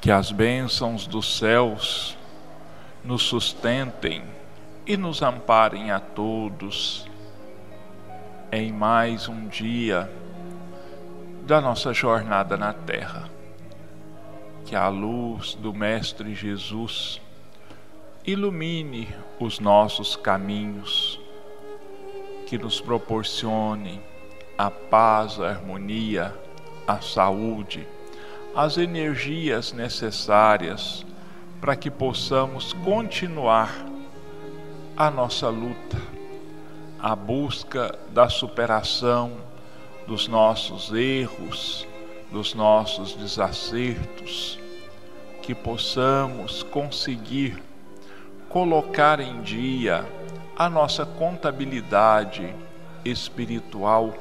Que as bênçãos dos céus nos sustentem e nos amparem a todos em mais um dia da nossa jornada na Terra. Que a luz do Mestre Jesus ilumine os nossos caminhos, que nos proporcione a paz, a harmonia, a saúde, as energias necessárias para que possamos continuar a nossa luta, a busca da superação dos nossos erros, dos nossos desacertos, que possamos conseguir colocar em dia a nossa contabilidade espiritual,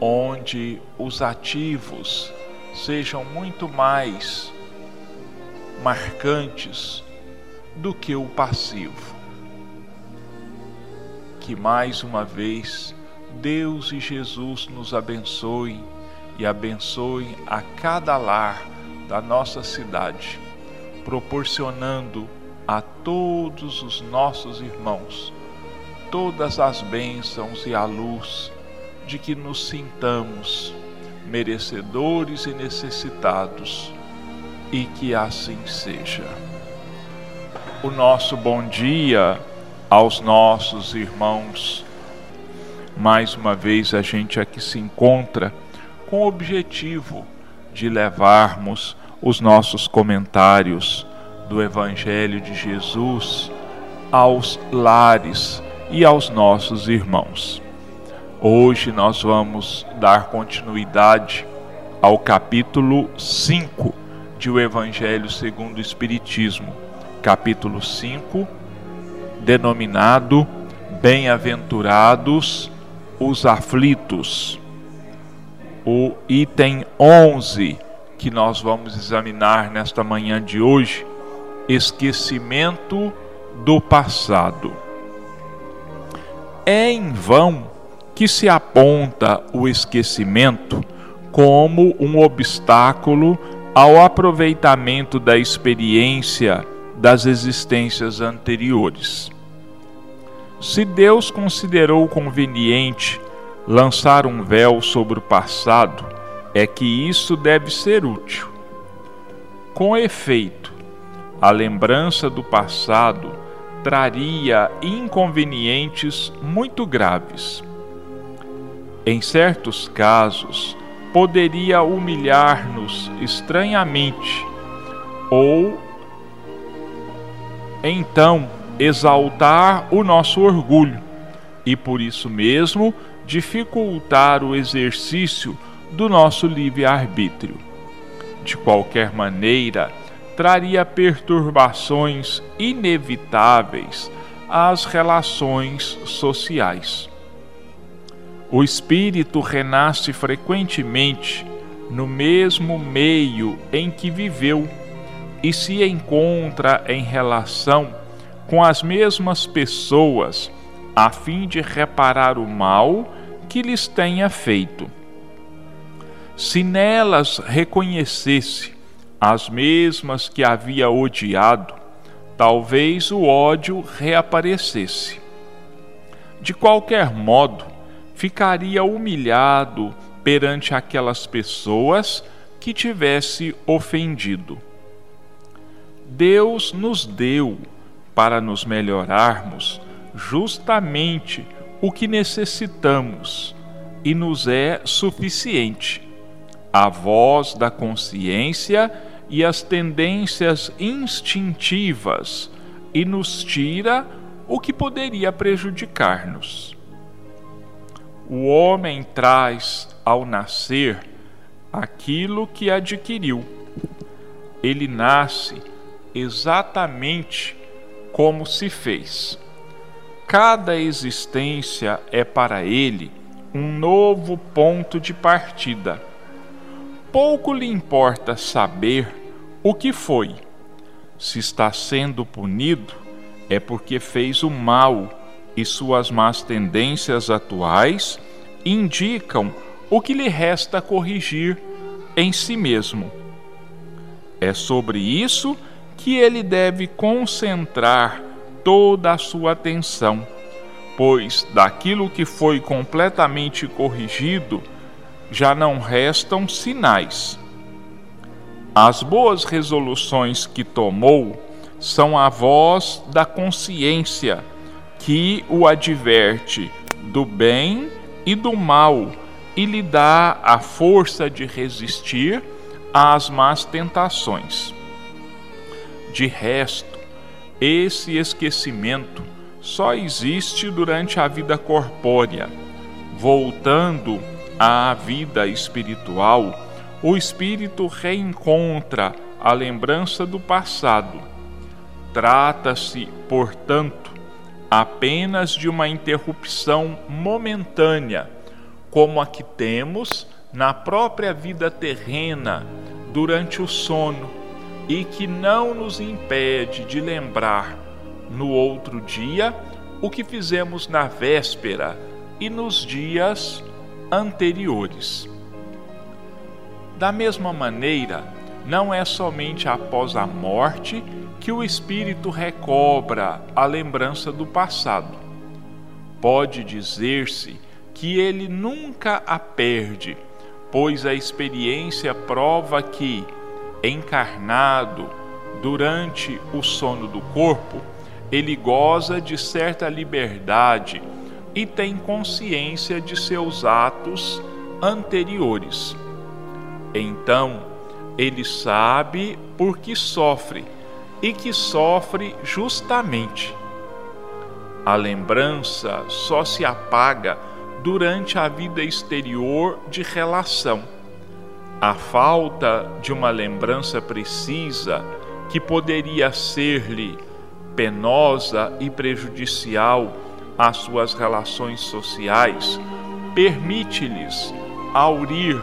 onde os ativos sejam muito mais marcantes do que o passivo. Que mais uma vez Deus e Jesus nos abençoem e abençoem a cada lar da nossa cidade, proporcionando a todos os nossos irmãos todas as bênçãos e a luz de que nos sintamos merecedores e necessitados, e que assim seja. O nosso bom dia aos nossos irmãos. Mais uma vez a gente aqui se encontra com o objetivo de levarmos os nossos comentários do Evangelho de Jesus aos lares e aos nossos irmãos. Hoje nós vamos dar continuidade ao capítulo 5 de O Evangelho segundo o Espiritismo, capítulo 5, denominado Bem-aventurados os aflitos. O item 11 que nós vamos examinar nesta manhã de hoje esquecimento do passado. É em vão que se aponta o esquecimento como um obstáculo ao aproveitamento da experiência das existências anteriores. Se Deus considerou conveniente lançar um véu sobre o passado, é que isso deve ser útil. Com efeito, a lembrança do passado traria inconvenientes muito graves. Em certos casos, poderia humilhar-nos estranhamente ou então exaltar o nosso orgulho e por isso mesmo dificultar o exercício do nosso livre-arbítrio. De qualquer maneira, traria perturbações inevitáveis às relações sociais. O espírito renasce frequentemente no mesmo meio em que viveu e se encontra em relação com as mesmas pessoas a fim de reparar o mal que lhes tenha feito. Se nelas reconhecesse as mesmas que havia odiado, talvez o ódio reaparecesse. De qualquer modo, ficaria humilhado perante aquelas pessoas que tivesse ofendido. Deus nos deu para nos melhorarmos justamente o que necessitamos e nos é suficiente. A voz da consciência e as tendências instintivas e nos tira o que poderia prejudicar-nos. O homem traz ao nascer aquilo que adquiriu. Ele nasce exatamente como se fez. Cada existência é para ele um novo ponto de partida. Pouco lhe importa saber o que foi. Se está sendo punido, é porque fez o mal e suas más tendências atuais indicam o que lhe resta corrigir em si mesmo. É sobre isso que ele deve concentrar toda a sua atenção, pois daquilo que foi completamente corrigido já não restam sinais. As boas resoluções que tomou são a voz da consciência que o adverte do bem e do mal e lhe dá a força de resistir às más tentações. De resto, esse esquecimento só existe durante a vida corpórea. Voltando à vida espiritual, o espírito reencontra a lembrança do passado. Trata-se, portanto, apenas de uma interrupção momentânea, como a que temos na própria vida terrena durante o sono e que não nos impede de lembrar no outro dia o que fizemos na véspera e nos dias anteriores. Da mesma maneira, não é somente após a morte que o espírito recobra a lembrança do passado. Pode dizer-se que ele nunca a perde, pois a experiência prova que, encarnado durante o sono do corpo, ele goza de certa liberdade e tem consciência de seus atos anteriores. Então, ele sabe por que sofre e que sofre justamente. A lembrança só se apaga durante a vida exterior de relação a falta de uma lembrança precisa que poderia ser-lhe penosa e prejudicial às suas relações sociais, permite-lhes aurir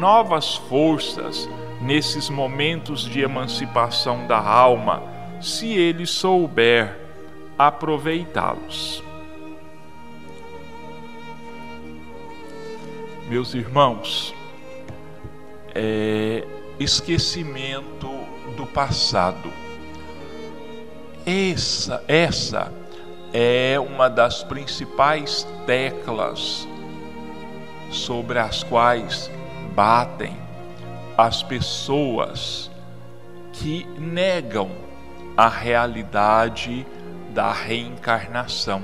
novas forças nesses momentos de emancipação da alma, se ele souber aproveitá-los. Meus irmãos, é, esquecimento do passado. Essa, essa é uma das principais teclas sobre as quais batem as pessoas que negam a realidade da reencarnação.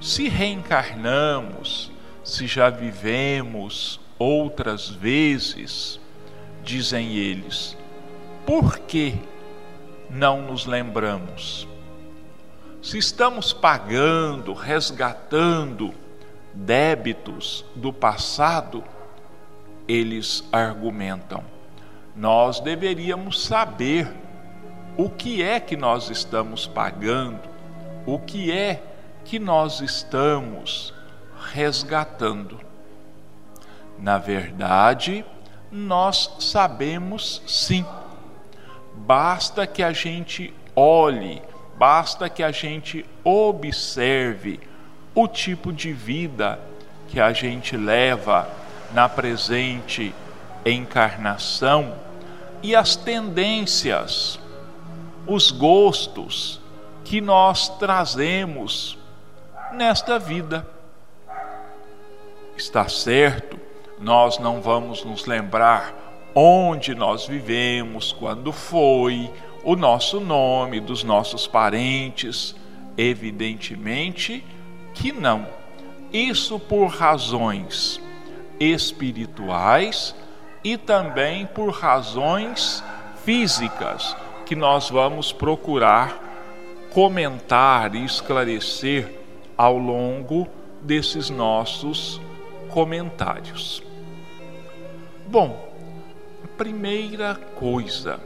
Se reencarnamos, se já vivemos Outras vezes, dizem eles, por que não nos lembramos? Se estamos pagando, resgatando débitos do passado, eles argumentam, nós deveríamos saber o que é que nós estamos pagando, o que é que nós estamos resgatando. Na verdade, nós sabemos sim. Basta que a gente olhe, basta que a gente observe o tipo de vida que a gente leva na presente encarnação e as tendências, os gostos que nós trazemos nesta vida. Está certo nós não vamos nos lembrar onde nós vivemos, quando foi, o nosso nome, dos nossos parentes. Evidentemente que não. Isso por razões espirituais e também por razões físicas que nós vamos procurar comentar e esclarecer ao longo desses nossos comentários. Bom, primeira coisa,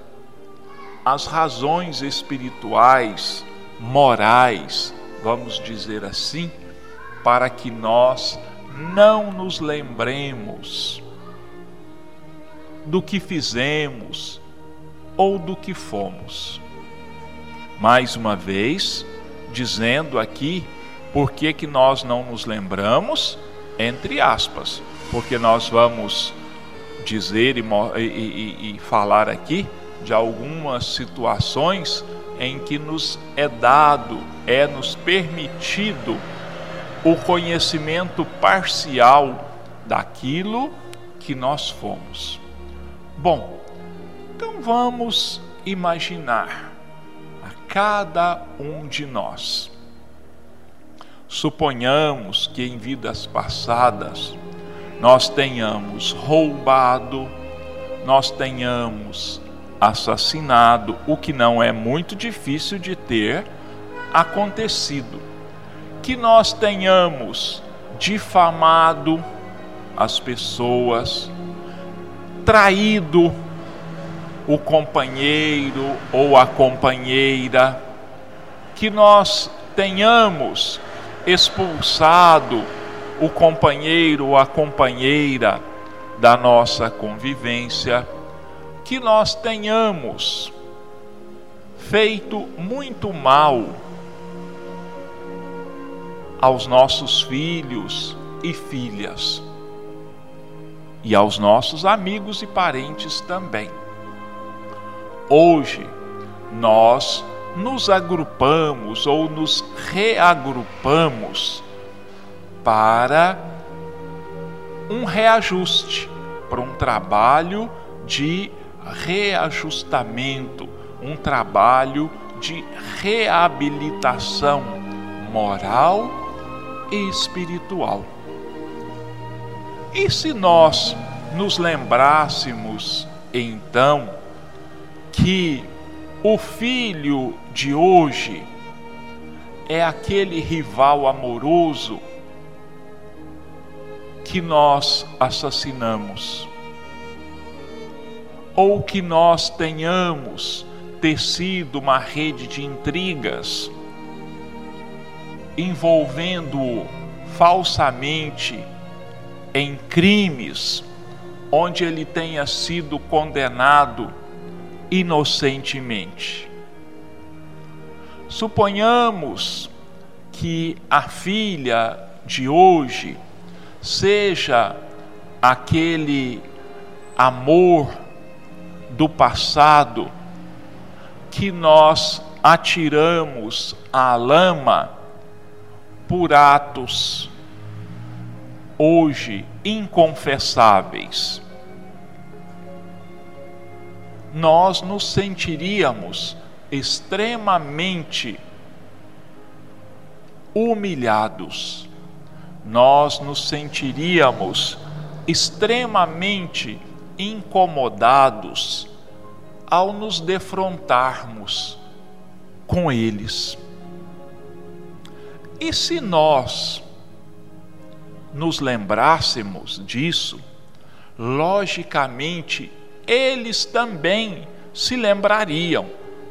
as razões espirituais, morais, vamos dizer assim, para que nós não nos lembremos do que fizemos ou do que fomos. Mais uma vez, dizendo aqui por que, que nós não nos lembramos, entre aspas, porque nós vamos dizer e, e, e falar aqui de algumas situações em que nos é dado, é nos permitido o conhecimento parcial daquilo que nós fomos. Bom, então vamos imaginar a cada um de nós. Suponhamos que em vidas passadas nós tenhamos roubado, nós tenhamos assassinado, o que não é muito difícil de ter acontecido. Que nós tenhamos difamado as pessoas, traído o companheiro ou a companheira, que nós tenhamos expulsado o companheiro ou a companheira da nossa convivência, que nós tenhamos feito muito mal aos nossos filhos e filhas e aos nossos amigos e parentes também. Hoje, nós nos agrupamos ou nos reagrupamos para um reajuste, para um trabalho de reajustamento, um trabalho de reabilitação moral espiritual. E se nós nos lembrássemos então que o filho de hoje é aquele rival amoroso que nós assassinamos, ou que nós tenhamos tecido uma rede de intrigas envolvendo-o falsamente em crimes onde ele tenha sido condenado inocentemente. Suponhamos que a filha de hoje seja aquele amor do passado que nós atiramos à lama por atos hoje inconfessáveis. Nós nos sentiríamos extremamente humilhados nós nos sentiríamos extremamente incomodados ao nos defrontarmos com eles. E se nós nos lembrássemos disso, logicamente eles também se lembrariam,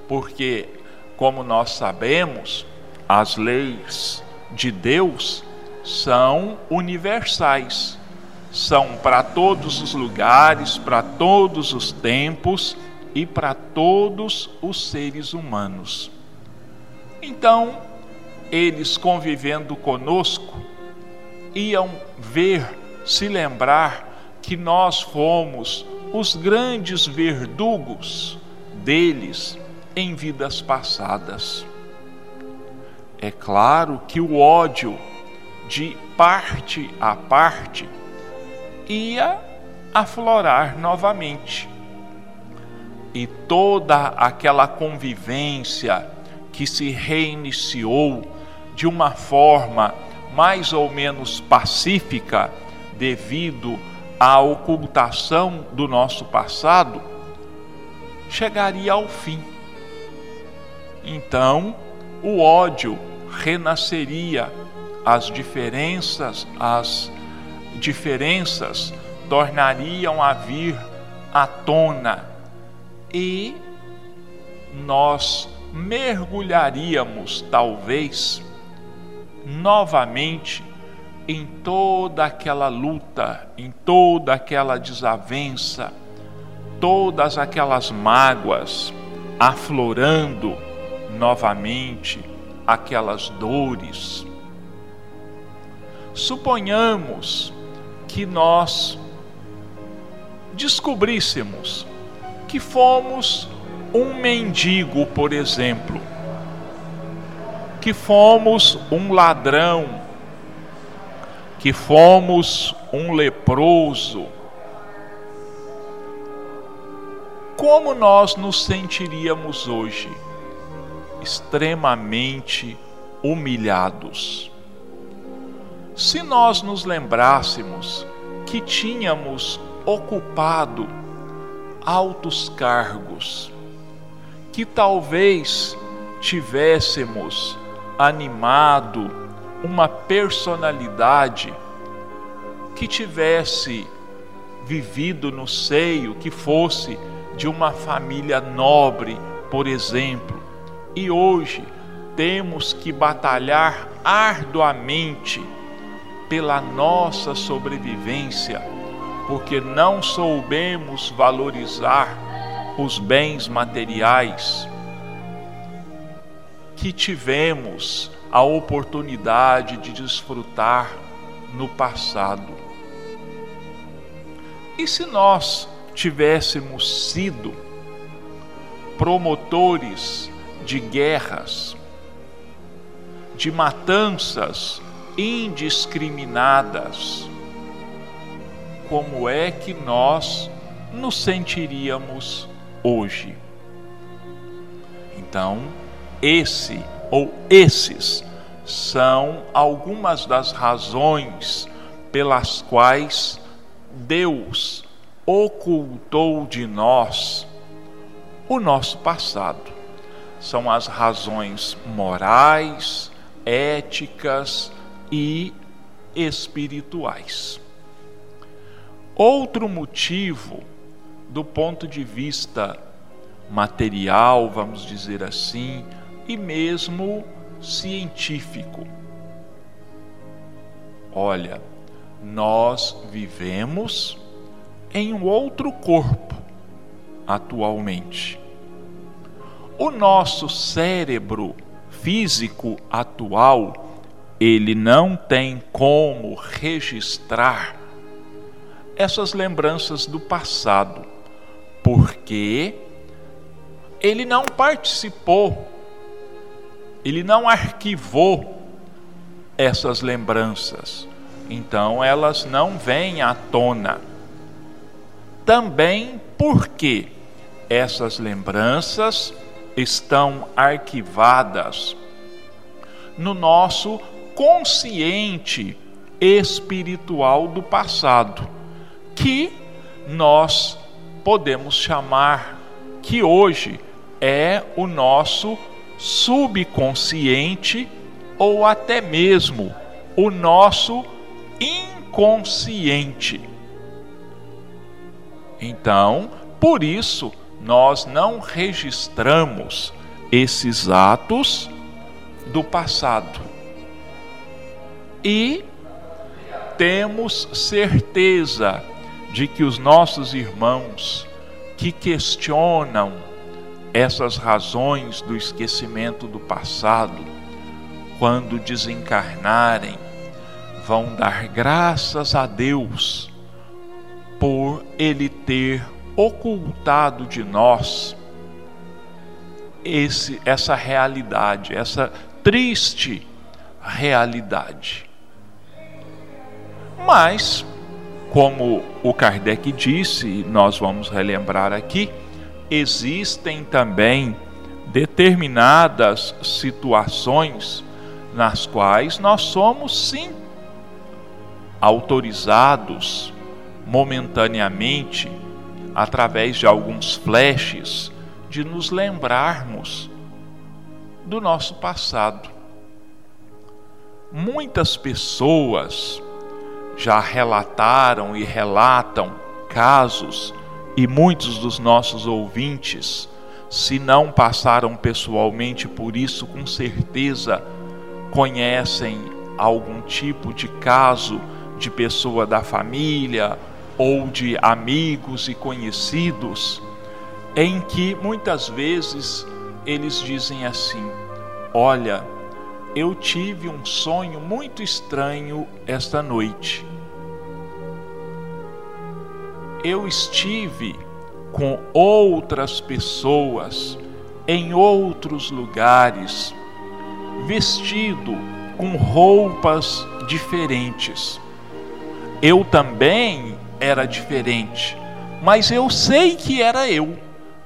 porque, como nós sabemos, as leis de Deus são universais, são para todos os lugares, para todos os tempos e para todos os seres humanos. Então, eles convivendo conosco, iam ver, se lembrar que nós fomos os grandes verdugos deles em vidas passadas. É claro que o ódio de parte a parte, ia aflorar novamente. E toda aquela convivência que se reiniciou de uma forma mais ou menos pacífica, devido à ocultação do nosso passado, chegaria ao fim. Então, o ódio renasceria as diferenças, as diferenças tornariam a vir à tona e nós mergulharíamos, talvez, novamente em toda aquela luta, em toda aquela desavença, todas aquelas mágoas, aflorando novamente aquelas dores. Suponhamos que nós descobríssemos que fomos um mendigo, por exemplo, que fomos um ladrão, que fomos um leproso, como nós nos sentiríamos hoje? Extremamente humilhados. Se nós nos lembrássemos que tínhamos ocupado altos cargos, que talvez tivéssemos animado uma personalidade que tivesse vivido no seio, que fosse de uma família nobre, por exemplo, e hoje temos que batalhar arduamente pela nossa sobrevivência, porque não soubemos valorizar os bens materiais que tivemos a oportunidade de desfrutar no passado. E se nós tivéssemos sido promotores de guerras, de matanças indiscriminadas, como é que nós nos sentiríamos hoje? Então, esse ou esses são algumas das razões pelas quais Deus ocultou de nós o nosso passado. São as razões morais, éticas e espirituais. Outro motivo, do ponto de vista material, vamos dizer assim, e mesmo científico. Olha, nós vivemos em um outro corpo atualmente. O nosso cérebro físico atual, ele não tem como registrar essas lembranças do passado, porque ele não participou, ele não arquivou essas lembranças. Então elas não vêm à tona também porque essas lembranças estão arquivadas no nosso consciente espiritual do passado, que nós podemos chamar que hoje é o nosso subconsciente ou até mesmo o nosso inconsciente. Então, por isso, nós não registramos esses atos do passado. E temos certeza de que os nossos irmãos que questionam essas razões do esquecimento do passado, quando desencarnarem, vão dar graças a Deus por ele ter ocultado de nós esse, essa realidade, essa triste realidade. Mas, como o Kardec disse, nós vamos relembrar aqui, existem também determinadas situações nas quais nós somos sim autorizados momentaneamente, através de alguns flashes, de nos lembrarmos do nosso passado. Muitas pessoas já relataram e relatam casos, e muitos dos nossos ouvintes, se não passaram pessoalmente por isso, com certeza conhecem algum tipo de caso de pessoa da família ou de amigos e conhecidos, em que muitas vezes eles dizem assim: Olha, eu tive um sonho muito estranho esta noite. Eu estive com outras pessoas em outros lugares, vestido com roupas diferentes. Eu também era diferente, mas eu sei que era eu,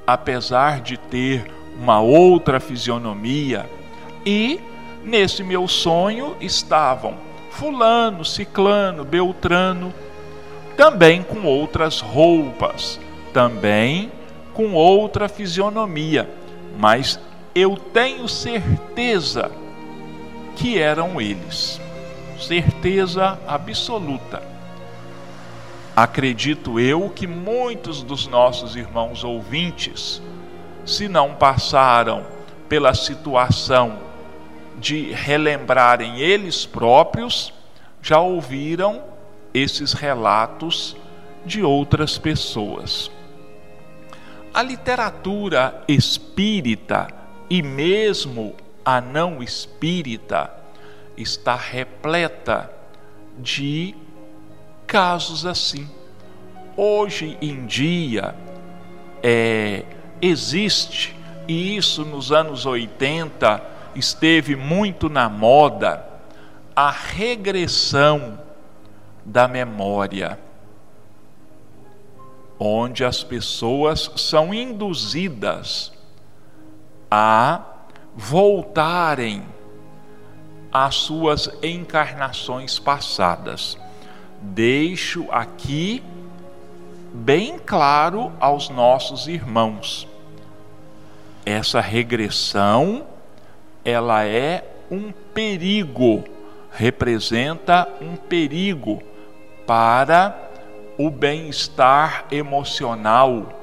apesar de ter uma outra fisionomia. E nesse meu sonho estavam Fulano, Ciclano, Beltrano, também com outras roupas, também com outra fisionomia, mas eu tenho certeza que eram eles, certeza absoluta. Acredito eu que muitos dos nossos irmãos ouvintes, se não passaram pela situação de relembrarem eles próprios, já ouviram esses relatos de outras pessoas. A literatura espírita e mesmo a não espírita está repleta de casos assim. Hoje em dia é, existe, e isso nos anos 80 esteve muito na moda, a regressão da memória, onde as pessoas são induzidas a voltarem às suas encarnações passadas. Deixo aqui bem claro aos nossos irmãos. Essa regressão, ela é um perigo, representa um perigo para o bem-estar emocional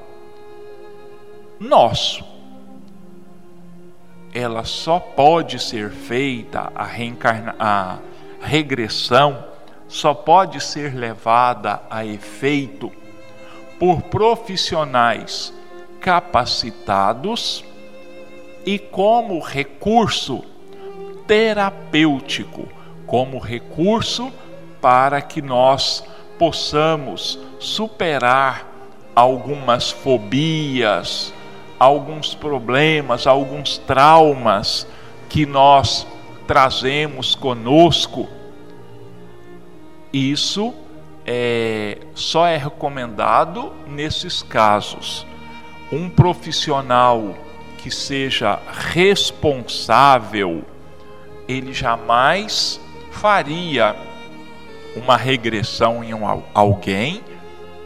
nosso. Ela só pode ser feita a, reencarna a regressão só pode ser levada a efeito por profissionais capacitados e como recurso terapêutico, como recurso para que nós possamos superar algumas fobias, alguns problemas, alguns traumas que nós trazemos conosco isso é, só é recomendado nesses casos. Um profissional que seja responsável, ele jamais faria uma regressão em um, alguém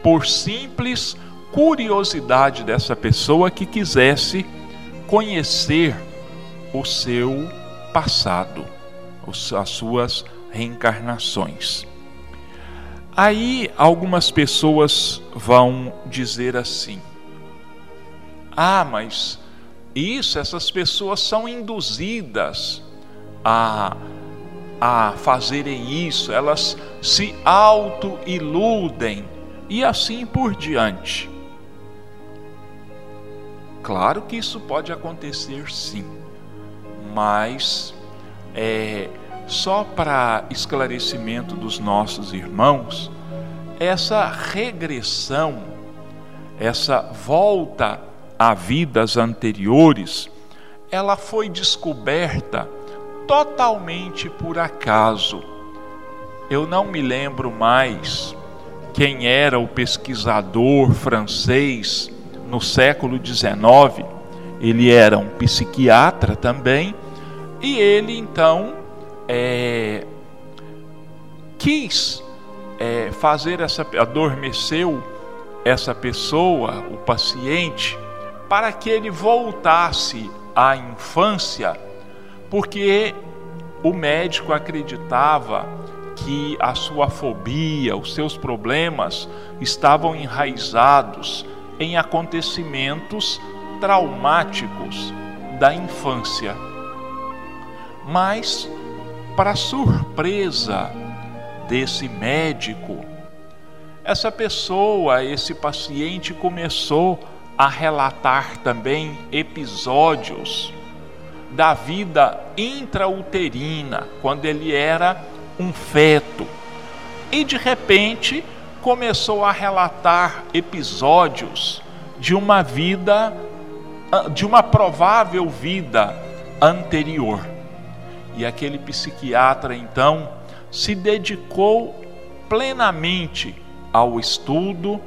por simples curiosidade dessa pessoa que quisesse conhecer o seu passado, as suas reencarnações. Aí algumas pessoas vão dizer assim: ah, mas isso, essas pessoas são induzidas a, a fazerem isso, elas se auto-iludem e assim por diante. Claro que isso pode acontecer sim, mas é, só para esclarecimento dos nossos irmãos, essa regressão, essa volta a vidas anteriores, ela foi descoberta totalmente por acaso. Eu não me lembro mais quem era o pesquisador francês no século XIX. Ele era um psiquiatra também, e ele então é, quis é, fazer essa adormeceu essa pessoa, o paciente, para que ele voltasse à infância, porque o médico acreditava que a sua fobia, os seus problemas estavam enraizados em acontecimentos traumáticos da infância. Mas para surpresa desse médico, essa pessoa, esse paciente começou a relatar também episódios da vida intrauterina, quando ele era um feto. E de repente começou a relatar episódios de uma vida, ah, de uma provável vida anterior. E aquele psiquiatra então se dedicou plenamente ao estudo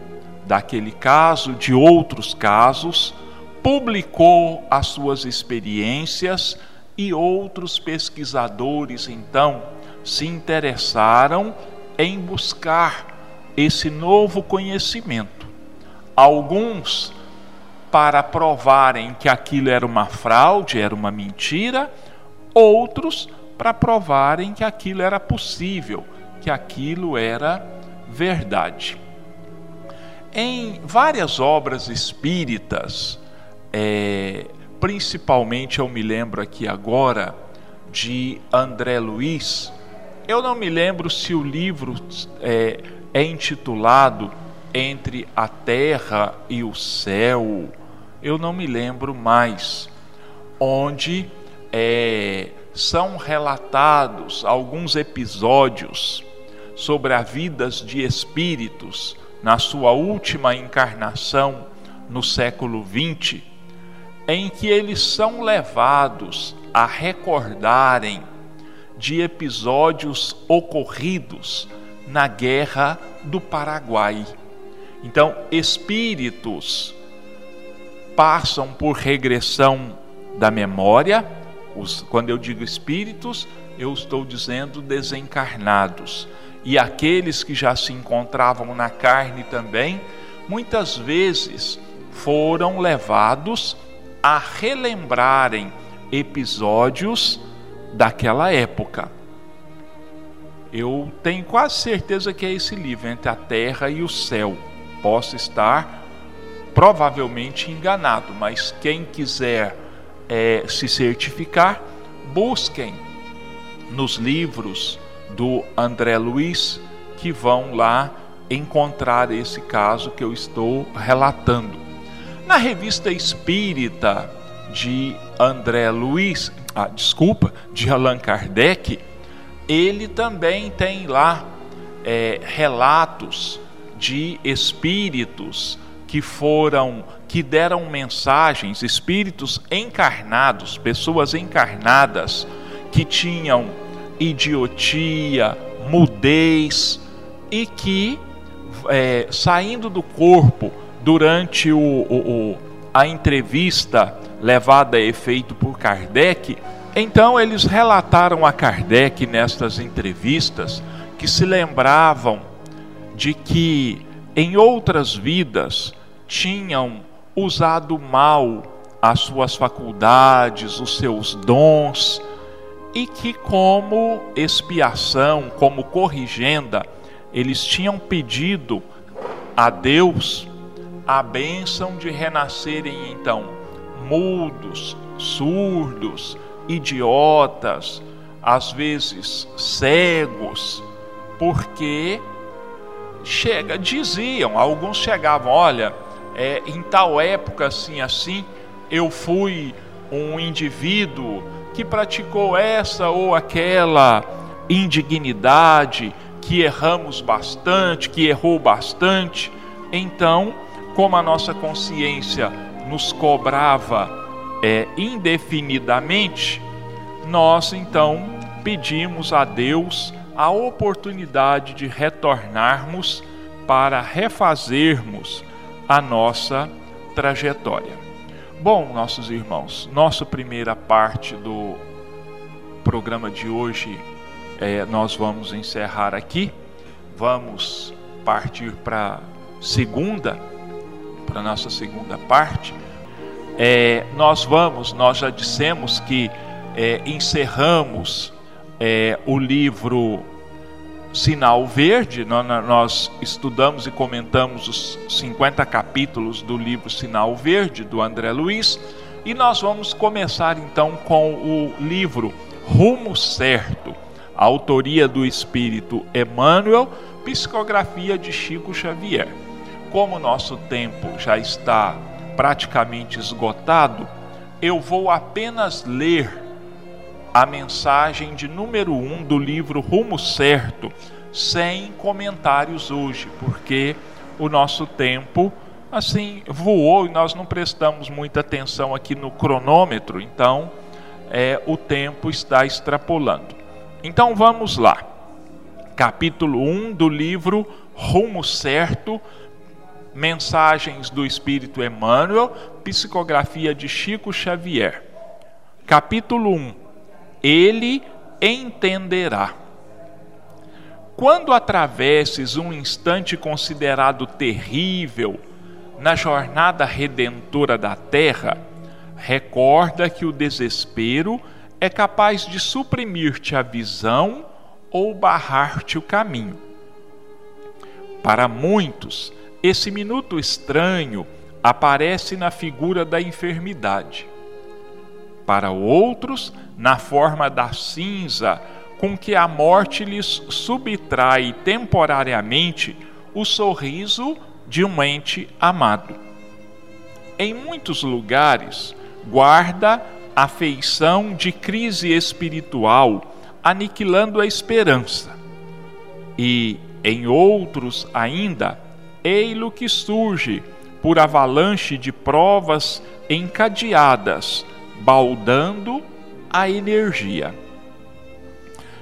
daquele caso, de outros casos, publicou as suas experiências e outros pesquisadores então se interessaram em buscar esse novo conhecimento. Alguns para provarem que aquilo era uma fraude, era uma mentira, outros para provarem que aquilo era possível, que aquilo era verdade. Em várias obras espíritas, é, principalmente eu me lembro aqui agora de André Luiz, eu não me lembro se o livro é, é intitulado Entre a Terra e o Céu, eu não me lembro mais, onde é, são relatados alguns episódios sobre as vidas de espíritos na sua última encarnação no século XX, em que eles são levados a recordarem de episódios ocorridos na Guerra do Paraguai. Então, espíritos passam por regressão da memória, os, quando eu digo espíritos, eu estou dizendo desencarnados e aqueles que já se encontravam na carne também, muitas vezes foram levados a relembrarem episódios daquela época. Eu tenho quase certeza que é esse livro, Entre a Terra e o Céu. Posso estar provavelmente enganado, mas quem quiser é, se certificar, busquem nos livros do André Luiz, que vão lá encontrar esse caso que eu estou relatando. Na revista Espírita de André Luiz, ah, desculpa, de Allan Kardec, ele também tem lá é, relatos de espíritos que foram, que deram mensagens, espíritos encarnados, pessoas encarnadas que tinham idiotia, mudez e que é, saindo do corpo durante o, o, o, a entrevista levada a efeito por Kardec, então eles relataram a Kardec nestas entrevistas que se lembravam de que em outras vidas tinham usado mal as suas faculdades, os seus dons, e que, como expiação, como corrigenda, eles tinham pedido a Deus a bênção de renascerem então mudos, surdos, idiotas, às vezes cegos, porque chega, diziam, alguns chegavam, olha, é, em tal época assim assim, eu fui um indivíduo que praticou essa ou aquela indignidade, que erramos bastante, que errou bastante. Então, como a nossa consciência nos cobrava é, indefinidamente, nós então pedimos a Deus a oportunidade de retornarmos para refazermos a nossa trajetória. Bom, nossos irmãos, nossa primeira parte do programa de hoje é, nós vamos encerrar aqui. Vamos partir para segunda, para nossa segunda parte. É, nós vamos, nós já dissemos que é, encerramos é, o livro Sinal Verde, nós estudamos e comentamos os 50 capítulos do livro Sinal Verde, do André Luiz, e nós vamos começar então com o livro Rumo Certo, autoria do espírito Emmanuel, psicografia de Chico Xavier. Como o nosso tempo já está praticamente esgotado, eu vou apenas ler a mensagem de número 1 um do livro Rumo Certo, sem comentários hoje, porque o nosso tempo assim voou e nós não prestamos muita atenção aqui no cronômetro, então é, o tempo está extrapolando. Então vamos lá. Capítulo 1 do livro Rumo Certo, Mensagens do Espírito Emmanuel, psicografia de Chico Xavier. Capítulo 1. Ele entenderá. Quando atravesses um instante considerado terrível na jornada redentora da terra, recorda que o desespero é capaz de suprimir-te a visão ou barrar-te o caminho. Para muitos, esse minuto estranho aparece na figura da enfermidade. Para outros, na forma da cinza com que a morte lhes subtrai temporariamente o sorriso de um ente amado. Em muitos lugares, guarda a feição de crise espiritual, aniquilando a esperança. E, em outros ainda, ei-lo que surge por avalanche de provas encadeadas, baldando a energia.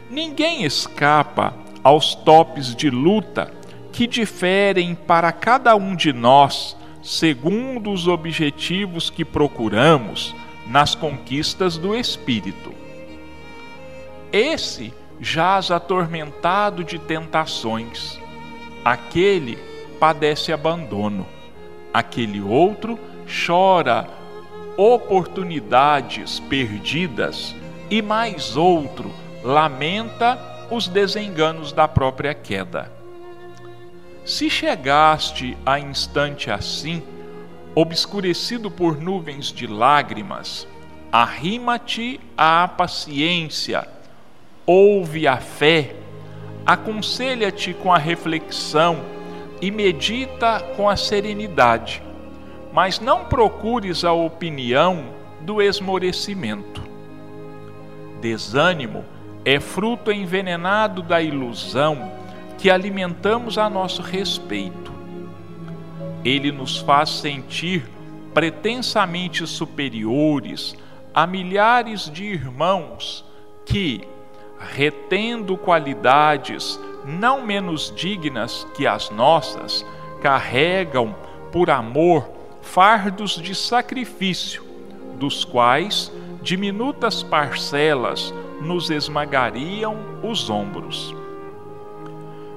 Ninguém escapa aos topes de luta que diferem para cada um de nós segundo os objetivos que procuramos nas conquistas do espírito. Esse jaz atormentado de tentações, aquele padece abandono, aquele outro chora oportunidades perdidas e mais outro lamenta os desenganos da própria queda. Se chegaste a instante assim, obscurecido por nuvens de lágrimas, arrima-te à paciência, ouve a fé, aconselha-te com a reflexão e medita com a serenidade, mas não procures a opinião do esmorecimento. Desânimo é fruto envenenado da ilusão que alimentamos a nosso respeito. Ele nos faz sentir pretensamente superiores a milhares de irmãos que, retendo qualidades não menos dignas que as nossas, carregam, por amor, fardos de sacrifício, dos quais diminutas parcelas nos esmagariam os ombros.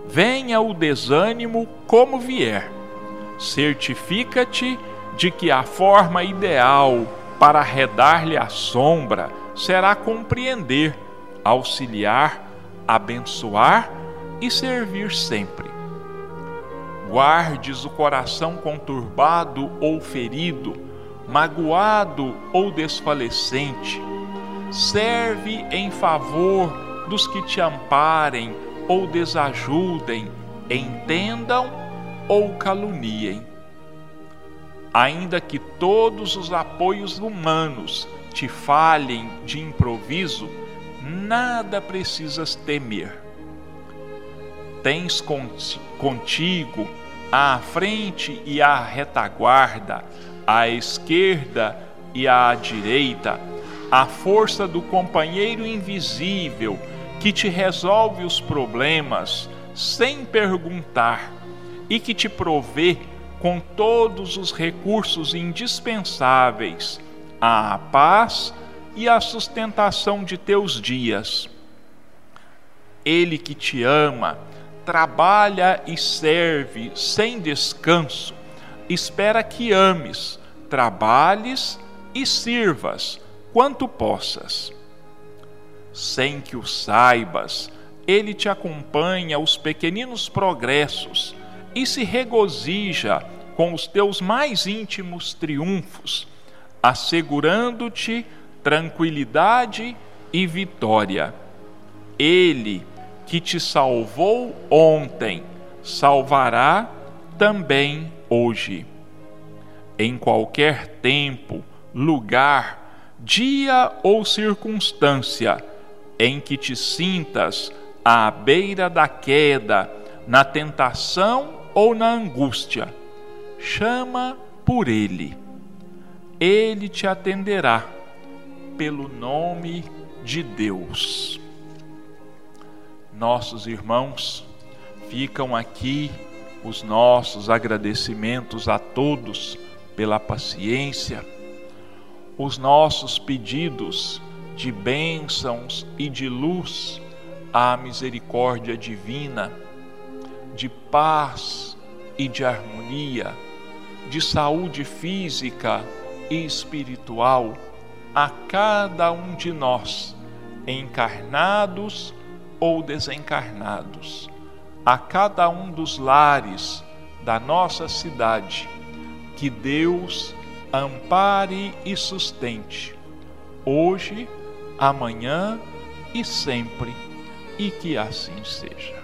Venha o desânimo como vier, certifica-te de que a forma ideal para arredar-lhe a sombra será compreender, auxiliar, abençoar e servir sempre. Guardes o coração conturbado ou ferido, magoado ou desfalecente serve em favor dos que te amparem ou desajudem, entendam ou caluniem. Ainda que todos os apoios humanos te falhem de improviso, nada precisas temer. Tens contigo à frente e à retaguarda, à esquerda e à direita, a força do companheiro invisível que te resolve os problemas sem perguntar e que te provê com todos os recursos indispensáveis à paz e à sustentação de teus dias. Ele que te ama, trabalha e serve sem descanso, espera que ames, trabalhes e sirvas quanto possas. Sem que o saibas, ele te acompanha os pequeninos progressos e se regozija com os teus mais íntimos triunfos, assegurando-te tranquilidade e vitória. Ele que te salvou ontem, salvará também hoje. Em qualquer tempo, lugar, dia ou circunstância em que te sintas à beira da queda, na tentação ou na angústia, chama por Ele. Ele te atenderá pelo nome de Deus. Nossos irmãos, ficam aqui os nossos agradecimentos a todos pela paciência, os nossos pedidos de bênçãos e de luz à misericórdia divina, de paz e de harmonia, de saúde física e espiritual a cada um de nós, encarnados ou desencarnados, a cada um dos lares da nossa cidade, que Deus ampare e sustente, hoje, amanhã e sempre, e que assim seja.